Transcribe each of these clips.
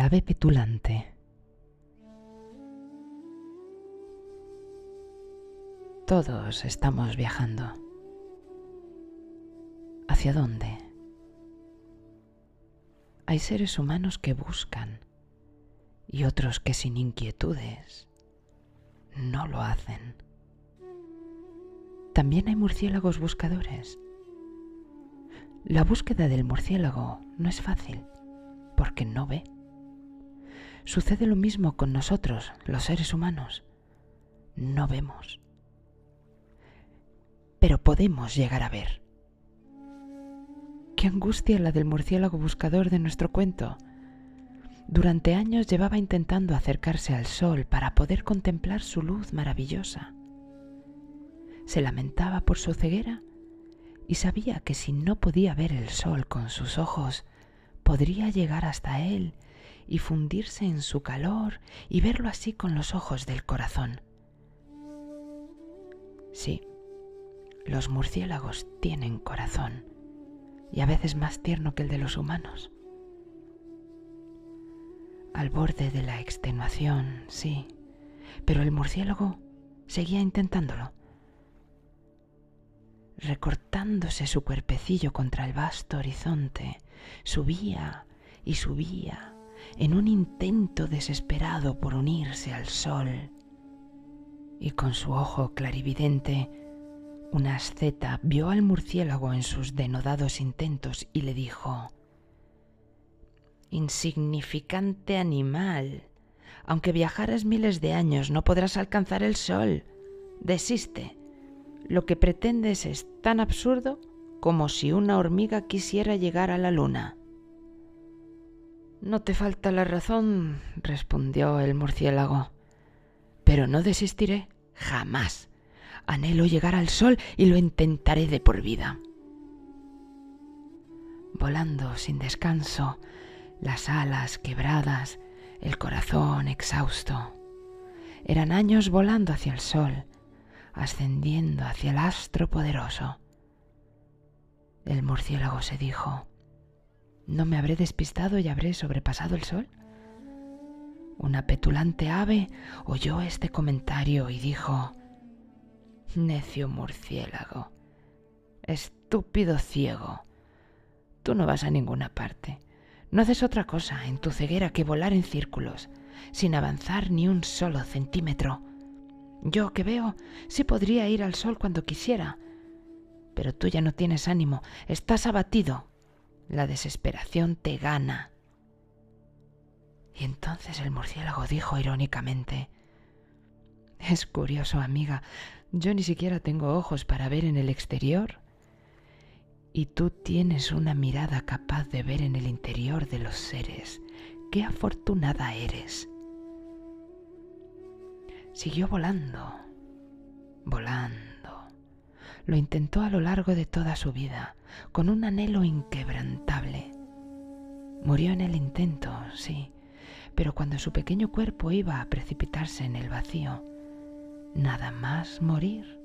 El ave petulante. Todos estamos viajando. ¿Hacia dónde? Hay seres humanos que buscan y otros que sin inquietudes no lo hacen. También hay murciélagos buscadores. La búsqueda del murciélago no es fácil porque no ve. Sucede lo mismo con nosotros, los seres humanos. No vemos. Pero podemos llegar a ver. Qué angustia la del murciélago buscador de nuestro cuento. Durante años llevaba intentando acercarse al sol para poder contemplar su luz maravillosa. Se lamentaba por su ceguera y sabía que si no podía ver el sol con sus ojos, podría llegar hasta él y fundirse en su calor y verlo así con los ojos del corazón. Sí, los murciélagos tienen corazón y a veces más tierno que el de los humanos. Al borde de la extenuación, sí, pero el murciélago seguía intentándolo. Recortándose su cuerpecillo contra el vasto horizonte, subía y subía en un intento desesperado por unirse al sol. Y con su ojo clarividente una asceta vio al murciélago en sus denodados intentos y le dijo Insignificante animal, aunque viajaras miles de años no podrás alcanzar el sol. Desiste. Lo que pretendes es tan absurdo como si una hormiga quisiera llegar a la luna. No te falta la razón, respondió el murciélago, pero no desistiré jamás. Anhelo llegar al sol y lo intentaré de por vida. Volando sin descanso, las alas quebradas, el corazón exhausto. Eran años volando hacia el sol, ascendiendo hacia el astro poderoso. El murciélago se dijo, ¿no me habré despistado y habré sobrepasado el sol? Una petulante ave oyó este comentario y dijo, Necio murciélago. Estúpido ciego. Tú no vas a ninguna parte. No haces otra cosa en tu ceguera que volar en círculos, sin avanzar ni un solo centímetro. Yo que veo, sí podría ir al sol cuando quisiera. Pero tú ya no tienes ánimo, estás abatido. La desesperación te gana. Y entonces el murciélago dijo irónicamente, Es curioso, amiga, yo ni siquiera tengo ojos para ver en el exterior. Y tú tienes una mirada capaz de ver en el interior de los seres. ¡Qué afortunada eres! Siguió volando, volando. Lo intentó a lo largo de toda su vida, con un anhelo inquebrantable. Murió en el intento, sí, pero cuando su pequeño cuerpo iba a precipitarse en el vacío, nada más morir.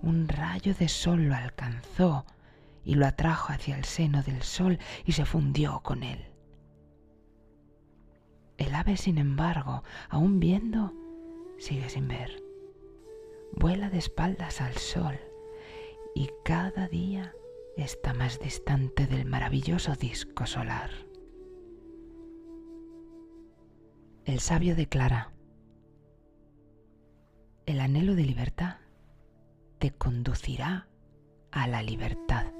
Un rayo de sol lo alcanzó y lo atrajo hacia el seno del sol y se fundió con él. El ave, sin embargo, aún viendo, sigue sin ver. Vuela de espaldas al sol y cada día está más distante del maravilloso disco solar. El sabio declara, el anhelo de libertad te conducirá a la libertad.